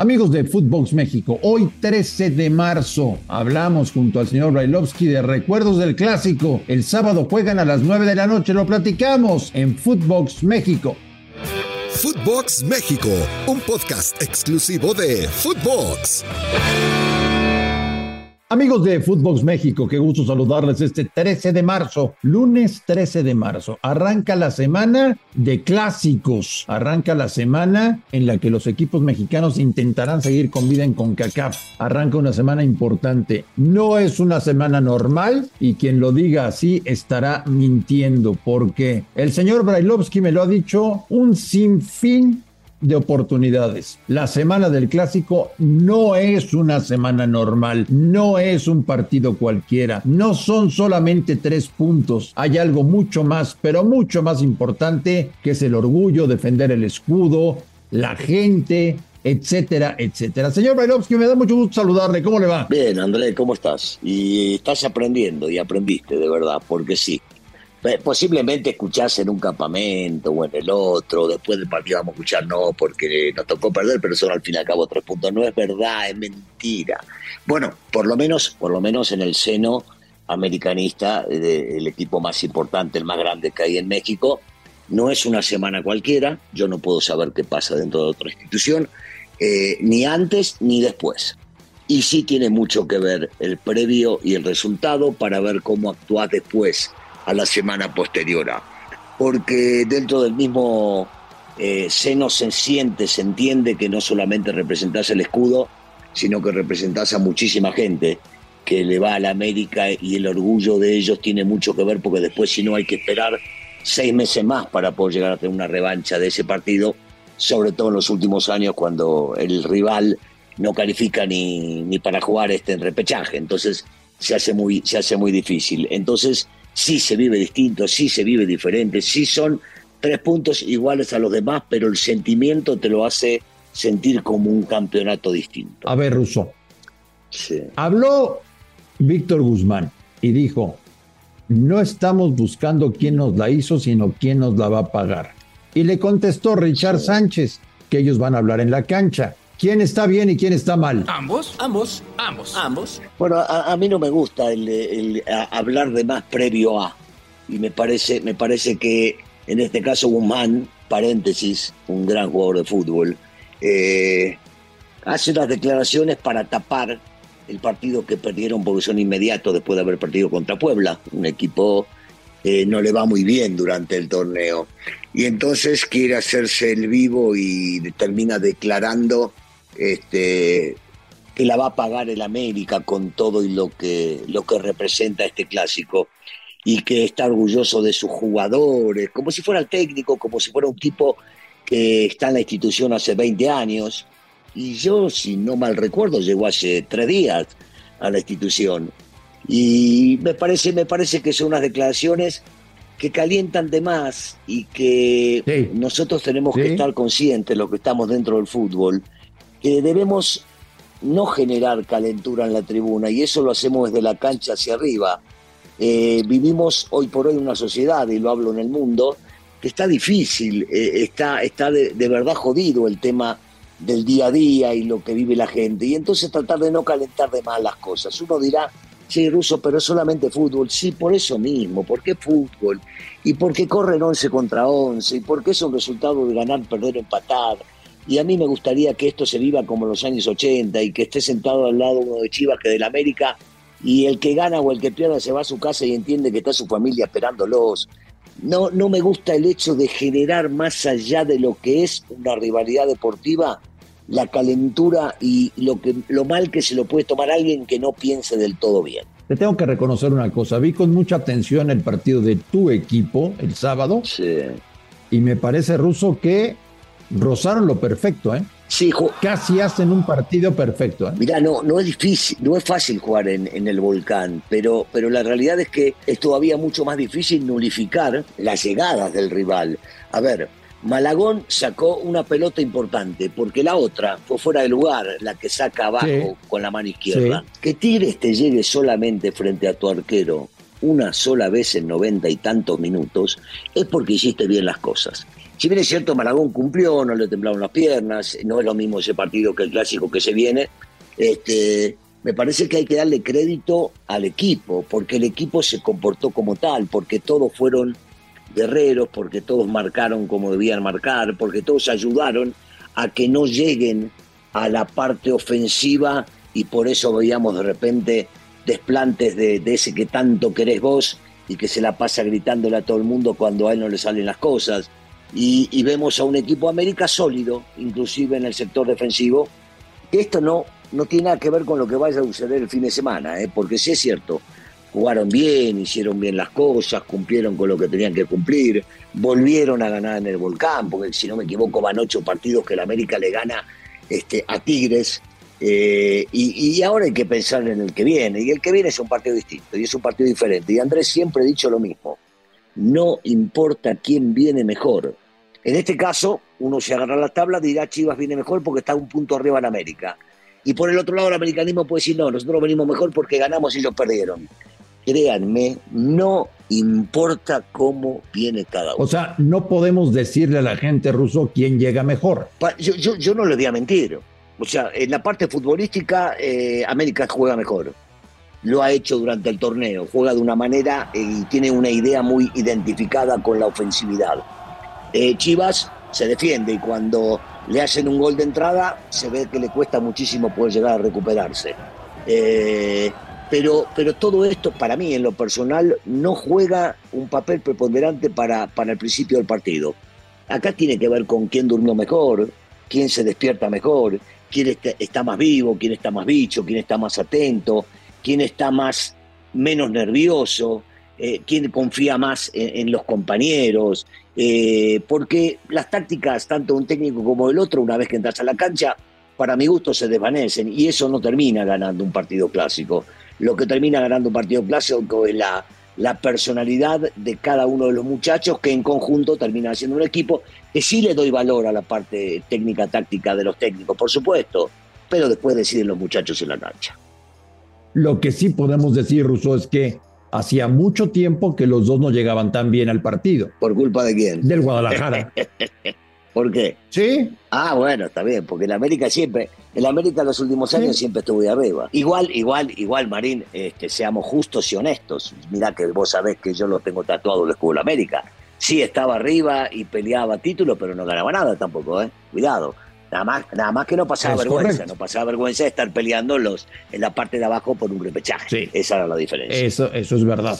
Amigos de Footbox México, hoy 13 de marzo hablamos junto al señor Brailovsky de recuerdos del clásico. El sábado juegan a las 9 de la noche, lo platicamos en Footbox México. Footbox México, un podcast exclusivo de Footbox. Amigos de Footbox México, qué gusto saludarles este 13 de marzo, lunes 13 de marzo. Arranca la semana de clásicos, arranca la semana en la que los equipos mexicanos intentarán seguir con vida en CONCACAF. Arranca una semana importante. No es una semana normal y quien lo diga así estará mintiendo porque el señor Brailovsky me lo ha dicho un sinfín de oportunidades. La semana del clásico no es una semana normal, no es un partido cualquiera, no son solamente tres puntos, hay algo mucho más, pero mucho más importante, que es el orgullo, defender el escudo, la gente, etcétera, etcétera. Señor Bailovsky, me da mucho gusto saludarle. ¿Cómo le va? Bien, André, ¿cómo estás? Y estás aprendiendo y aprendiste, de verdad, porque sí. Posiblemente escuchás en un campamento o en el otro, después del partido vamos a escuchar, no, porque nos tocó perder, pero son al fin y al cabo tres puntos. No es verdad, es mentira. Bueno, por lo menos, por lo menos en el seno americanista, el equipo más importante, el más grande que hay en México, no es una semana cualquiera, yo no puedo saber qué pasa dentro de otra institución, eh, ni antes ni después. Y sí tiene mucho que ver el previo y el resultado para ver cómo actúas después a la semana posterior. Porque dentro del mismo eh, seno se siente, se entiende que no solamente representás el escudo, sino que representás a muchísima gente que le va a la América y el orgullo de ellos tiene mucho que ver porque después si no hay que esperar seis meses más para poder llegar a tener una revancha de ese partido, sobre todo en los últimos años cuando el rival no califica ni, ni para jugar este repechaje, entonces se hace muy, se hace muy difícil. Entonces, sí se vive distinto, sí se vive diferente, sí son tres puntos iguales a los demás, pero el sentimiento te lo hace sentir como un campeonato distinto. A ver, Russo. Habló Víctor Guzmán y dijo, no estamos buscando quién nos la hizo, sino quién nos la va a pagar. Y le contestó Richard Sánchez que ellos van a hablar en la cancha. ¿Quién está bien y quién está mal? Ambos, ambos, ambos, ambos. Bueno, a, mí no me gusta el, hablar de más previo a. Y me parece, me parece que en este caso Guzmán, paréntesis, un gran jugador de fútbol, eh, hace unas declaraciones para tapar el partido que perdieron porque son inmediatos después de haber perdido contra Puebla, un equipo que no le va muy bien durante el torneo. Y entonces quiere hacerse el vivo y termina declarando este, que la va a pagar el América con todo y lo que, lo que representa este clásico y que está orgulloso de sus jugadores, como si fuera el técnico, como si fuera un tipo que está en la institución hace 20 años. Y yo, si no mal recuerdo, llegó hace tres días a la institución. Y me parece, me parece que son unas declaraciones que calientan de más y que nosotros tenemos que estar conscientes, los que estamos dentro del fútbol, que debemos no generar calentura en la tribuna y eso lo hacemos desde la cancha hacia arriba. Eh, vivimos hoy por hoy una sociedad, y lo hablo en el mundo, que está difícil, eh, está, está de, verdad jodido el tema del día a día y lo que vive la gente. Y entonces tratar de no calentar de más las cosas. Uno dirá, sí, Ruso, pero es solamente fútbol. Sí, por eso mismo, porque fútbol. Y porque corren 11 contra 11. Y porque es un resultado de ganar, perder, empatar y a mí me gustaría que esto se viva como en los años 80 y que esté sentado al lado uno de Chivas que del América y el que gana o el que pierda se va a su casa y entiende que está su familia esperándolos. No, no me gusta el hecho de generar más allá de lo que es una rivalidad deportiva la calentura y lo, que, lo mal que se lo puede tomar alguien que no piense del todo bien. Te tengo que reconocer una cosa, vi con mucha atención el partido de tu equipo el sábado. Sí. Y me parece, Ruso, que rozaron lo perfecto, ¿eh? Sí, casi hacen un partido perfecto. ¿eh? Mirá, no, no es difícil, no es fácil jugar en, en, el volcán, pero, pero la realidad es que es todavía mucho más difícil nulificar las llegadas del rival. A ver, Malagón sacó una pelota importante, porque la otra fue fuera de lugar, la que saca abajo con la mano izquierda. Que Tigres te llegue solamente frente a tu arquero una sola vez en noventa y tantos minutos, es porque hiciste bien las cosas. Si bien es cierto, Maragón cumplió, no le temblaron las piernas, no es lo mismo ese partido que el clásico que se viene. Este, me parece que hay que darle crédito al equipo, porque el equipo se comportó como tal, porque todos fueron guerreros, porque todos marcaron como debían marcar, porque todos ayudaron a que no lleguen a la parte ofensiva y por eso veíamos de repente desplantes de, ese que tanto querés vos y que se la pasa gritándole a todo el mundo cuando a él no le salen las cosas. Y, vemos a un equipo América sólido, inclusive en el sector defensivo, que esto no, no tiene nada que ver con lo que vaya a suceder el fin de semana, ¿eh? porque sí es cierto, jugaron bien, hicieron bien las cosas, cumplieron con lo que tenían que cumplir, volvieron a ganar en el volcán, porque si no me equivoco van ocho partidos que el América le gana este, a Tigres, eh, y, ahora hay que pensar en el que viene, y el que viene es un partido distinto, y es un partido diferente. Y Andrés siempre ha dicho lo mismo, no importa quién viene mejor. En este caso, uno se agarra la tabla, dirá Chivas viene mejor porque está un punto arriba en América. Y por el otro lado, el americanismo puede decir, no, nosotros venimos mejor porque ganamos y ellos perdieron. Créanme, no importa cómo viene cada uno. O sea, no podemos decirle a la gente ruso quién llega mejor. Yo, yo, yo no le voy a mentir. O sea, en la parte futbolística, eh, América juega mejor. Lo ha hecho durante el torneo. Juega de una manera eh, y tiene una idea muy identificada con la ofensividad. Eh, Chivas se defiende y cuando le hacen un gol de entrada, se ve que le cuesta muchísimo poder llegar a recuperarse. pero, pero todo esto, para mí, en lo personal, no juega un papel preponderante para, para el principio del partido. Acá tiene que ver con quién durmió mejor, quién se despierta mejor, quién está, más vivo, quién está más bicho, quién está más atento, quién está más menos nervioso, eh, quién confía más en, los compañeros, eh, porque las tácticas, tanto de un técnico como del otro, una vez que entras a la cancha, para mi gusto se desvanecen y eso no termina ganando un partido clásico. Lo que termina ganando un partido clásico es la, la personalidad de cada uno de los muchachos que en conjunto terminan siendo un equipo que sí le doy valor a la parte técnica táctica de los técnicos, por supuesto, pero después deciden los muchachos en la cancha. Lo que sí podemos decir, Russo, es que hacía mucho tiempo que los dos no llegaban tan bien al partido. ¿Por culpa de quién? Del Guadalajara. ¿Por qué? Sí. Ah, bueno, está bien, porque el América siempre, el América en los últimos años siempre estuvo de arriba. Igual, igual, igual, Marín, este, seamos justos y honestos. Mirá que vos sabés que yo lo tengo tatuado el escudo de América. Sí estaba arriba y peleaba título, pero no ganaba nada tampoco, ¿eh? Cuidado. Nada más, nada más que no pasaba vergüenza, no pasaba vergüenza de estar peleando los, en la parte de abajo por un repechaje. Sí. Esa era la diferencia. Eso, eso es verdad.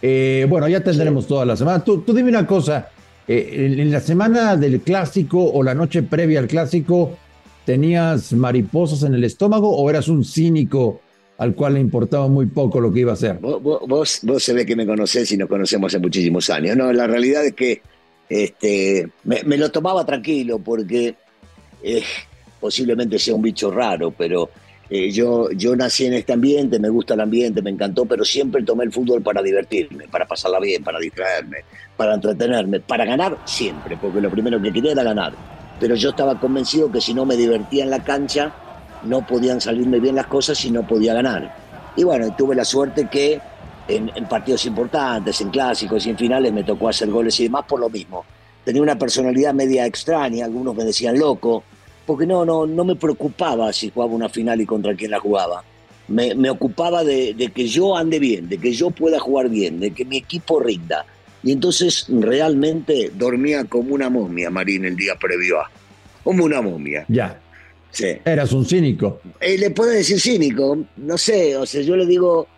Eh, bueno, ya tendremos toda la semana. Tú, tú dime una cosa, eh, en la semana del clásico o la noche previa al clásico, ¿tenías mariposas en el estómago o eras un cínico al cual le importaba muy poco lo que iba a hacer? Vos, vos, vos se ve que me conocés y nos conocemos hace muchísimos años. No, la realidad es que este, me, lo tomaba tranquilo porque eh, posiblemente sea un bicho raro, pero eh, yo, yo nací en este ambiente, me gusta el ambiente, me encantó, pero siempre tomé el fútbol para divertirme, para pasarla bien, para distraerme, para entretenerme, para ganar siempre, porque lo primero que quería era ganar. Pero yo estaba convencido que si no me divertía en la cancha, no podían salirme bien las cosas y no podía ganar. Y bueno, tuve la suerte que en, en partidos importantes, en clásicos y en finales me tocó hacer goles y demás por lo mismo. Tenía una personalidad media extraña, algunos me decían loco, porque no, no, no me preocupaba si jugaba una final y contra quién la jugaba. Me, me ocupaba de, de, que yo ande bien, de que yo pueda jugar bien, de que mi equipo rinda. Y entonces realmente dormía como una momia, Marín, el día previo a. Como una momia. Ya. Sí. Eras un cínico. Eh, le puedo decir cínico, no sé, o sea, yo le digo,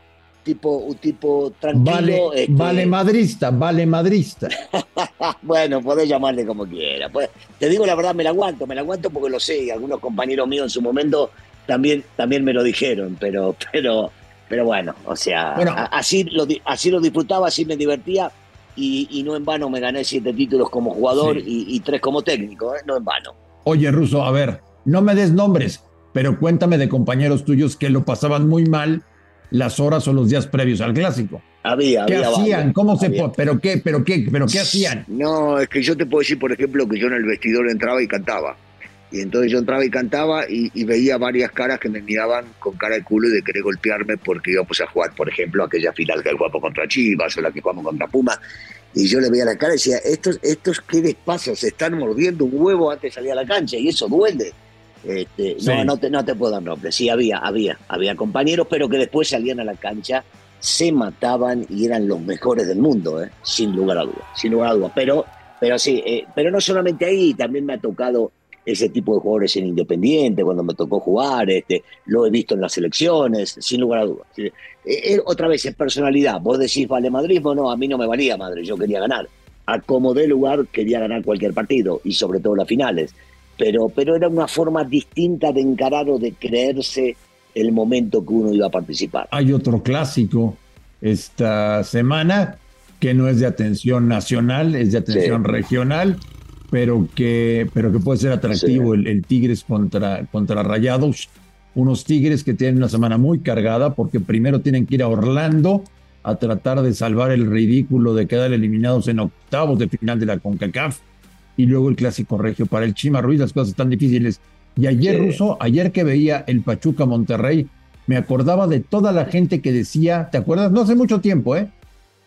tipo, un tipo tranquilo. Vale, este, vale madrista, vale madrista. bueno, podés llamarle como quiera. Pues, te digo la verdad, me la aguanto, me la aguanto porque lo sé, y algunos compañeros míos en su momento también, también me lo dijeron, pero, pero, pero bueno, o sea, así, lo, así lo disfrutaba, así me divertía. Y, no en vano me gané siete títulos como jugador y, tres como técnico, ¿eh? no en vano. Oye, Ruso, a ver, no me des nombres, pero cuéntame de compañeros tuyos que lo pasaban muy mal las horas o los días previos al clásico. Había, ¿Qué hacían? ¿Cómo se pero qué, pero qué, pero qué hacían? No, es que yo te puedo decir, por ejemplo, que yo en el vestidor entraba y cantaba. Y entonces yo entraba y cantaba y, veía varias caras que me miraban con cara de culo y de querer golpearme porque íbamos a jugar, por ejemplo, aquella final que jugamos contra Chivas o la que jugamos contra Puma. Y yo le veía la cara y decía, estos, estos ¿qué les pasa? Se están mordiendo un huevo antes de salir a la cancha y eso duele. Este, No, no te, no te puedo dar nombre. Sí, había, había, había compañeros, pero que después salían a la cancha, se mataban y eran los mejores del mundo, ¿eh? sin lugar a dudas, sin lugar a dudas. Pero, pero sí, eh, pero no solamente ahí, también me ha tocado ese tipo de jugadores en Independiente, cuando me tocó jugar, este, lo he visto en las elecciones, sin lugar a dudas. Eh, eh, otra vez es personalidad. Vos decís, vale madridismo, no, a mí no me valía madre, yo quería ganar. A como de lugar quería ganar cualquier partido y sobre todo las finales. Pero, pero era una forma distinta de encarar o de creerse el momento que uno iba a participar. Hay otro clásico esta semana que no es de atención nacional, es de atención regional pero que, pero que puede ser atractivo el, Tigres contra, contra Rayados. Unos Tigres que tienen una semana muy cargada porque primero tienen que ir a Orlando a tratar de salvar el ridículo de quedar eliminados en octavos de final de la CONCACAF y luego el clásico regio. Para el Chima Ruiz las cosas están difíciles. Y ayer, Ruso, ayer que veía el Pachuca Monterrey, me acordaba de toda la gente que decía, ¿te acuerdas? No hace mucho tiempo, ¿eh?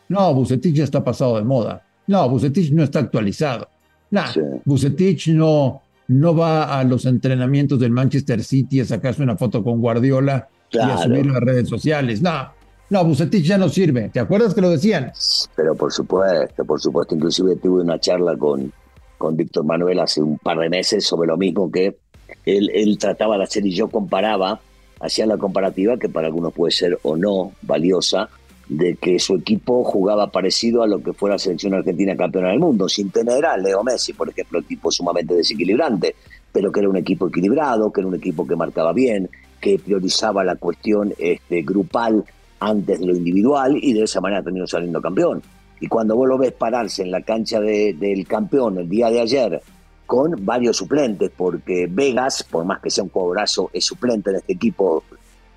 No, Bucetich ya está pasado de moda. No, Bucetich no está actualizado. Nah, Bucetich no, no va a los entrenamientos del Manchester City a sacarse una foto con Guardiola y a subir las redes sociales. No, no, Bucetich ya no sirve. ¿Te acuerdas que lo decían? Pero por supuesto, por supuesto. Inclusive tuve una charla con, con Víctor Manuel hace un par de meses sobre lo mismo que él, trataba de hacer y yo comparaba, hacía la comparativa que para algunos puede ser o no valiosa, de que su equipo jugaba parecido a lo que fue la selección argentina campeona del mundo, sin tener a Leo Messi, por ejemplo, el tipo sumamente desequilibrante, pero que era un equipo equilibrado, que era un equipo que marcaba bien, que priorizaba la cuestión este, grupal antes de lo individual y de esa manera terminó saliendo campeón. Y cuando vos lo ves pararse en la cancha del campeón el día de ayer con varios suplentes, porque Vegas, por más que sea un cobrazo, es suplente en este equipo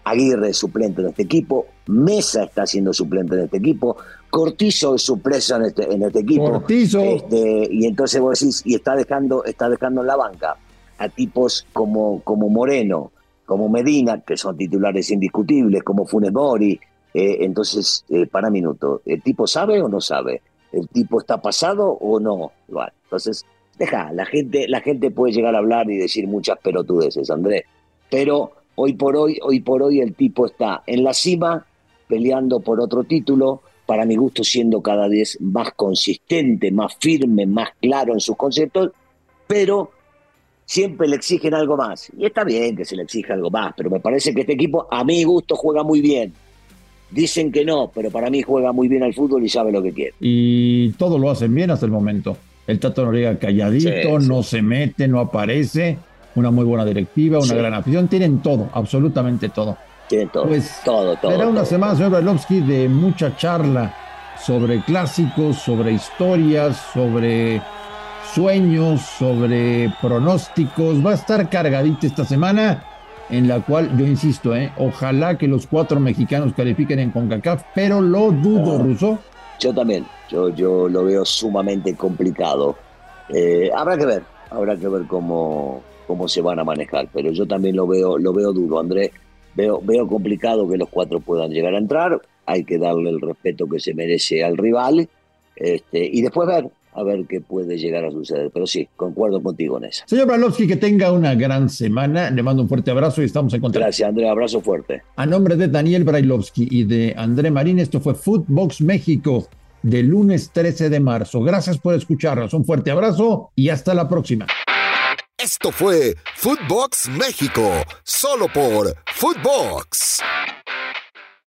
Aguirre es suplente en este equipo, Mesa está siendo suplente en este equipo, Cortizo es suplente en este, en este equipo. Cortizo. Este, y entonces vos decís, y está dejando, está dejando en la banca a tipos como, como Moreno, como Medina, que son titulares indiscutibles, como Funes Mori. Eh, entonces, eh, para minuto, ¿el tipo sabe o no sabe? ¿El tipo está pasado o no? entonces, deja, la gente, la gente puede llegar a hablar y decir muchas pelotudeces, Andrés, pero Hoy por hoy, hoy por hoy el tipo está en la cima peleando por otro título, para mi gusto siendo cada vez más consistente, más firme, más claro en sus conceptos, pero siempre le exigen algo más. Y está bien que se le exija algo más, pero me parece que este equipo a mi gusto juega muy bien. Dicen que no, pero para mí juega muy bien al fútbol y sabe lo que quiere. Y todo lo hacen bien hasta el momento. El Tato Noriega calladito, no se mete, no aparece una muy buena directiva, una gran afición, tienen todo, absolutamente todo. Tienen todo, pues, todo, todo. Será una semana, señor Brailovsky, de mucha charla sobre clásicos, sobre historias, sobre sueños, sobre pronósticos. Va a estar cargadita esta semana, en la cual yo insisto, ¿eh? ojalá que los cuatro mexicanos califiquen en CONCACAF, pero lo dudo, Ruso. Yo también, yo, yo lo veo sumamente complicado. Eh, habrá que ver, habrá que ver cómo, cómo se van a manejar. Pero yo también lo veo, lo veo duro, Andrés. Veo, veo complicado que los cuatro puedan llegar a entrar. Hay que darle el respeto que se merece al rival. Este, y después ver, a ver qué puede llegar a suceder. Pero sí, concuerdo contigo en eso. Señor Bralowski, que tenga una gran semana. Le mando un fuerte abrazo y estamos en contacto. Gracias, André. Abrazo fuerte. A nombre de Daniel Brailovsky y de André Marín, esto fue Footbox México de lunes 13 de marzo. Gracias por escucharnos. Un fuerte abrazo y hasta la próxima. Esto fue Footbox México, solo por Footbox.